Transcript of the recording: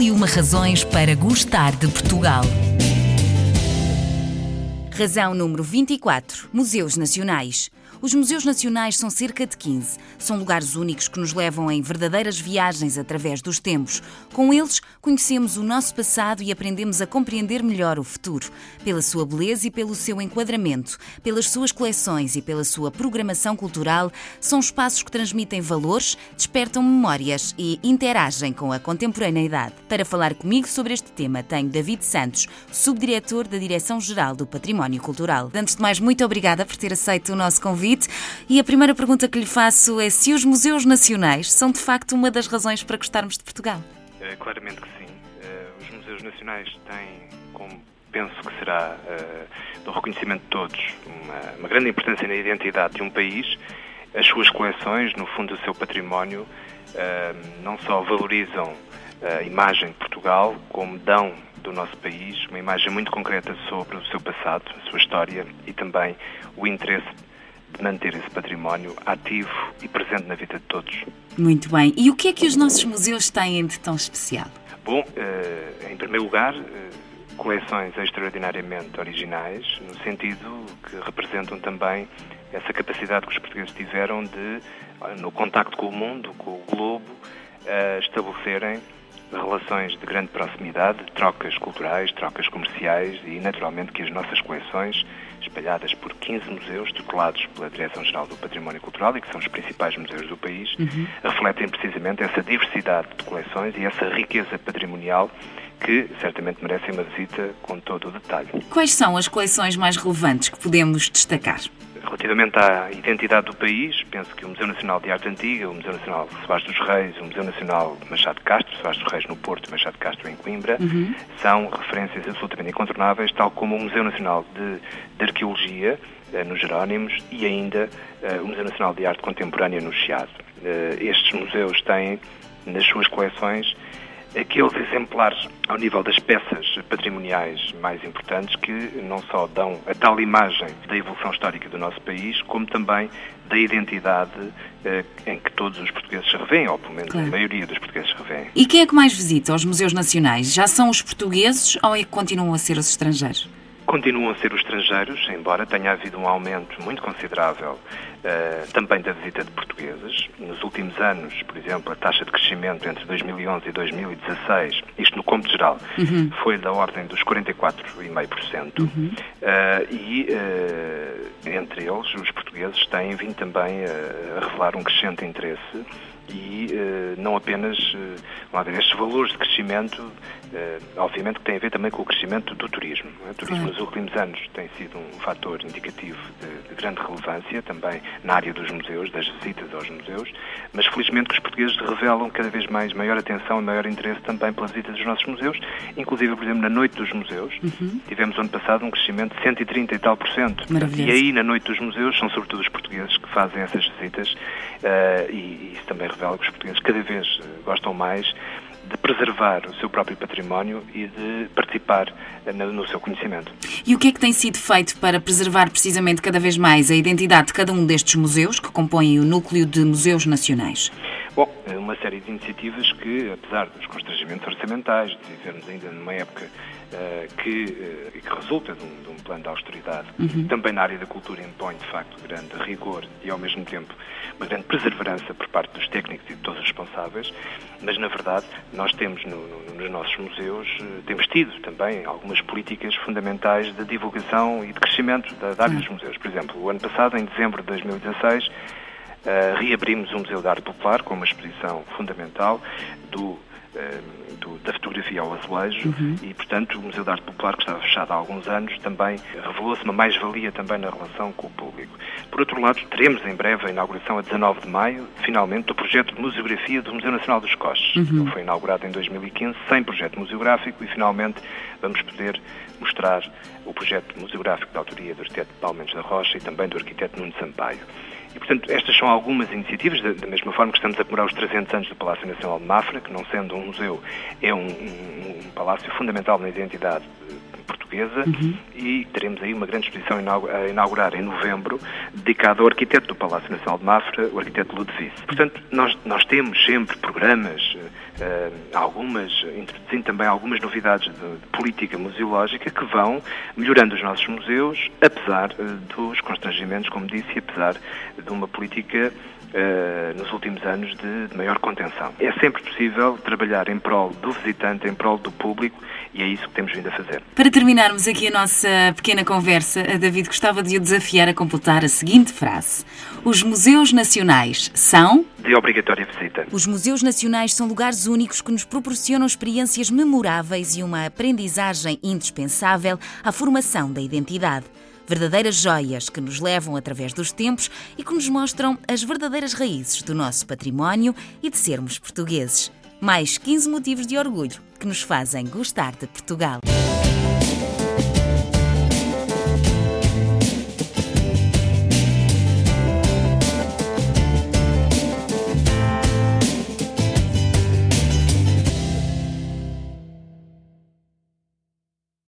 Mil e uma razões para gostar de Portugal. Razão número 24. Museus Nacionais. Os museus nacionais são cerca de 15. São lugares únicos que nos levam em verdadeiras viagens através dos tempos. Com eles, conhecemos o nosso passado e aprendemos a compreender melhor o futuro. Pela sua beleza e pelo seu enquadramento, pelas suas coleções e pela sua programação cultural, são espaços que transmitem valores, despertam memórias e interagem com a contemporaneidade. Para falar comigo sobre este tema, tenho David Santos, subdiretor da Direção-Geral do Património Cultural. Antes de mais, muito obrigada por ter aceito o nosso convite convite. E a primeira pergunta que lhe faço é se os museus nacionais são de facto uma das razões para gostarmos de Portugal. É, claramente que sim. É, os museus nacionais têm, como penso que será uh, do reconhecimento de todos, uma, uma, grande importância na identidade de um país. As suas coleções, no fundo, o seu património, não só valorizam a imagem de Portugal, como dão do nosso país uma imagem muito concreta sobre o seu passado, a sua história e também o interesse manter esse património ativo e presente na vida de todos. Muito bem. E o que é que os nossos museus têm de tão especial? Bom, eh, em primeiro lugar, eh, coleções extraordinariamente originais, no sentido que representam também essa capacidade que os portugueses tiveram de, no contacto com o mundo, com o globo, eh, estabelecerem relações de grande proximidade, trocas culturais, trocas comerciais e, naturalmente, que as nossas coleções, espalhadas por 15 museus tutelados pela Direção-Geral do Património Cultural e que são os principais museus do país, uhum. refletem precisamente essa diversidade de coleções e essa riqueza patrimonial que certamente merecem uma visita com todo o detalhe. Quais são as coleções mais relevantes que podemos destacar? Relativamente à identidade do país, penso que o Museu Nacional de Arte Antiga, o Museu Nacional Soares dos Reis, o Museu Nacional Machado de Castro, Soares dos Reis no Porto e Machado de Castro em Coimbra, uhum. são referências absolutamente incontornáveis, tal como o Museu Nacional de, de Arqueologia, eh, nos Jerónimos, e ainda eh, o Museu Nacional de Arte Contemporânea no Chiado. Eh, estes museus têm nas suas coleções aqueles exemplares ao nível das peças patrimoniais mais importantes que não só dão a tal imagem da evolução histórica do nosso país, como também da identidade eh, em que todos os portugueses se revêem, ou pelo menos claro. a maioria dos portugueses se revêem. E quem é que mais visita os museus nacionais? Já são os portugueses ou é que continuam a ser os estrangeiros? Continuam a ser os estrangeiros, embora tenha havido um aumento muito considerável uh, também da visita de portugueses. Nos últimos anos, por exemplo, a taxa de crescimento entre 2011 e 2016, isto no cômputo geral, uhum. foi da ordem dos 44,5%. Uhum. Uh, e uh, entre eles, os portugueses têm vindo também a revelar um crescente interesse e uh, não apenas uh, ver, estes valores de crescimento, uh, obviamente que tem a ver também com o crescimento do turismo. É? O turismo nos últimos anos tem sido um fator indicativo de, de, grande relevância também na área dos museus, das visitas aos museus, mas felizmente que os portugueses revelam cada vez mais maior atenção e maior interesse também pela visita dos nossos museus, inclusive, por exemplo, na Noite dos Museus, uhum. tivemos ano passado um crescimento de 130 e tal por cento. E aí, na Noite dos Museus, são sobretudo os portugueses que fazem essas visitas e, e isso também revela que os portugueses cada vez eh, gostam mais de preservar o seu próprio património e de participar eh, no seu conhecimento. E o que é que tem sido feito para preservar precisamente cada vez mais a identidade de cada um destes museus que compõem o núcleo de museus nacionais? Bom, é uma série de iniciativas que, apesar dos constrangimentos orçamentais, de vivermos ainda numa época uh, que, uh, que resulta de um, de um, plano de austeridade, uhum. também na área da cultura impõe, de facto, grande rigor e, ao mesmo tempo, uma grande perseverança por parte dos técnicos e de todos os responsáveis, mas, na verdade, nós temos no, no, nos nossos museus, uh, temos tido também algumas políticas fundamentais de divulgação e de crescimento da, da área uhum. dos museus. Por exemplo, o ano passado, em dezembro de 2016, Uh, reabrimos o Museu de Arte Popular com uma exposição fundamental do, uh, do da fotografia ao azulejo uhum. e, portanto, o Museu de Arte Popular, que estava fechado há alguns anos, também revelou-se uma mais-valia também na relação com o público. Por outro lado, teremos em breve a inauguração a 19 de maio, finalmente, do projeto de museografia do Museu Nacional dos Coches. Uhum. Foi inaugurado em 2015, sem projeto museográfico, e finalmente vamos poder mostrar o projeto museográfico da autoria do arquiteto Paulo Mendes da Rocha e também do arquiteto Nuno Sampaio. E, portanto, estas são algumas iniciativas, da, mesma forma que estamos a comemorar os 300 anos do Palácio Nacional de Mafra, que não sendo um museu, é um, um, um palácio fundamental na identidade portuguesa uhum. e teremos aí uma grande exposição a inaugurar em novembro, dedicada ao arquiteto do Palácio Nacional de Mafra, o arquiteto Ludwig. Portanto, nós, nós temos sempre programas algumas, introduzindo também algumas novidades de, de, política museológica que vão melhorando os nossos museus, apesar dos constrangimentos, como disse, e apesar de uma política Uh, nos últimos anos de, de, maior contenção. É sempre possível trabalhar em prol do visitante, em prol do público e é isso que temos vindo a fazer. Para terminarmos aqui a nossa pequena conversa, a David gostava de o desafiar a completar a seguinte frase: Os museus nacionais são. De obrigatória visita. Os museus nacionais são lugares únicos que nos proporcionam experiências memoráveis e uma aprendizagem indispensável à formação da identidade verdadeiras joias que nos levam através dos tempos e que nos mostram as verdadeiras raízes do nosso património e de sermos portugueses. Mais 15 motivos de orgulho que nos fazem gostar de Portugal.